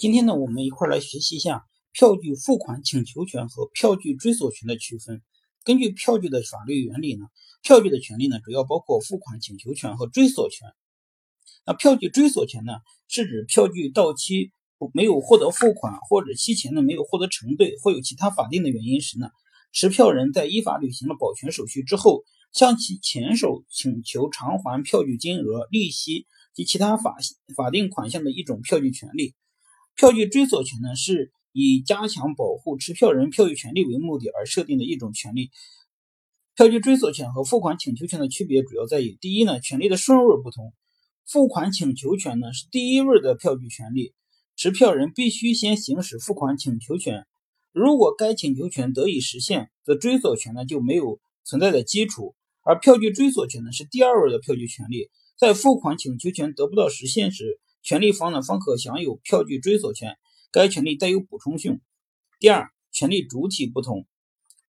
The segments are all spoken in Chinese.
今天呢，我们一块儿来学习一下票据付款请求权和票据追索权的区分。根据票据的法律原理呢，票据的权利呢主要包括付款请求权和追索权。那票据追索权呢，是指票据到期没有获得付款，或者期前呢没有获得承兑，或有其他法定的原因时呢，持票人在依法履行了保全手续之后，向其前手请求偿还票据金额、利息及其他法法定款项的一种票据权利。票据追索权呢，是以加强保护持票人票据权利为目的而设定的一种权利。票据追索权和付款请求权的区别主要在于：第一呢，权利的顺位不同。付款请求权呢是第一位的票据权利，持票人必须先行使付款请求权。如果该请求权得以实现，则追索权呢就没有存在的基础。而票据追索权呢是第二位的票据权利，在付款请求权得不到实现时。权利方呢方可享有票据追索权，该权利带有补充性。第二，权利主体不同，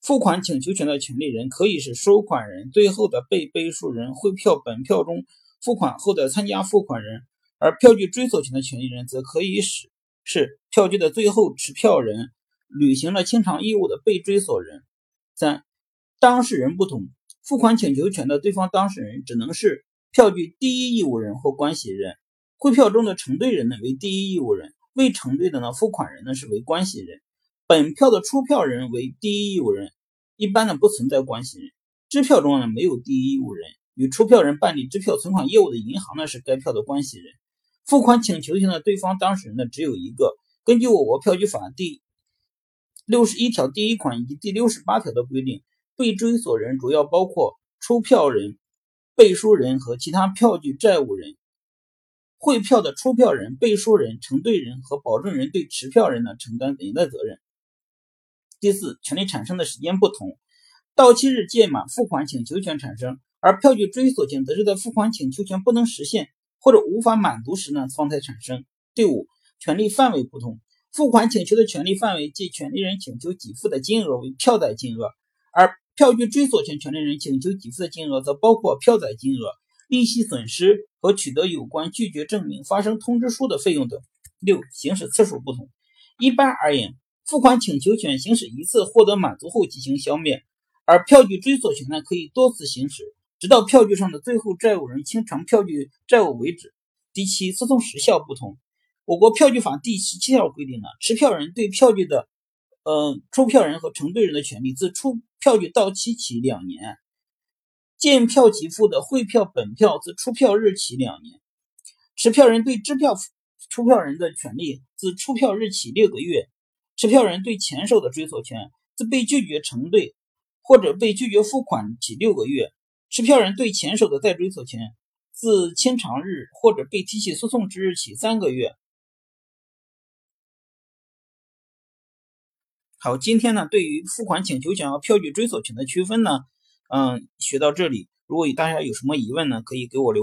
付款请求权的权利人可以是收款人、最后的被背书人、汇票本票中付款后的参加付款人，而票据追索权的权利人则可以使是票据的最后持票人、履行了清偿义务的被追索人。三，当事人不同，付款请求权的对方当事人只能是票据第一义务人或关系人。汇票中的承兑人呢为第一义务人，未承兑的呢付款人呢是为关系人，本票的出票人为第一义务人，一般呢不存在关系人。支票中呢没有第一义务人，与出票人办理支票存款业务的银行呢是该票的关系人。付款请求权的对方当事人呢只有一个。根据我国票据法第六十一条第一款以及第六十八条的规定，被追索人主要包括出票人、背书人和其他票据债务人。汇票的出票人、背书人、承兑人和保证人对持票人呢承担连带责任。第四，权利产生的时间不同，到期日届满付款请求权产生，而票据追索权则是在付款请求权不能实现或者无法满足时呢方才产生。第五，权利范围不同，付款请求的权利范围即权利人请求给付的金额为票载金额，而票据追索权权利人请求给付的金额则包括票载金额。利息损失和取得有关拒绝证明、发生通知书的费用等。六、行使次数不同。一般而言，付款请求权行使一次获得满足后即行消灭，而票据追索权呢可以多次行使，直到票据上的最后债务人清偿票据债务为止。第七，诉讼时效不同。我国票据法第十七条规定呢，持票人对票据的，呃，出票人和承兑人的权利自出票据到期起两年。见票即付的汇票本票自出票日起两年，持票人对支票出票人的权利自出票日起六个月，持票人对前手的追索权自被拒绝承兑或者被拒绝付款起六个月，持票人对前手的再追索权自清偿日或者被提起诉讼之日起三个月。好，今天呢，对于付款请求权和票据追索权的区分呢？嗯，学到这里，如果大家有什么疑问呢，可以给我留。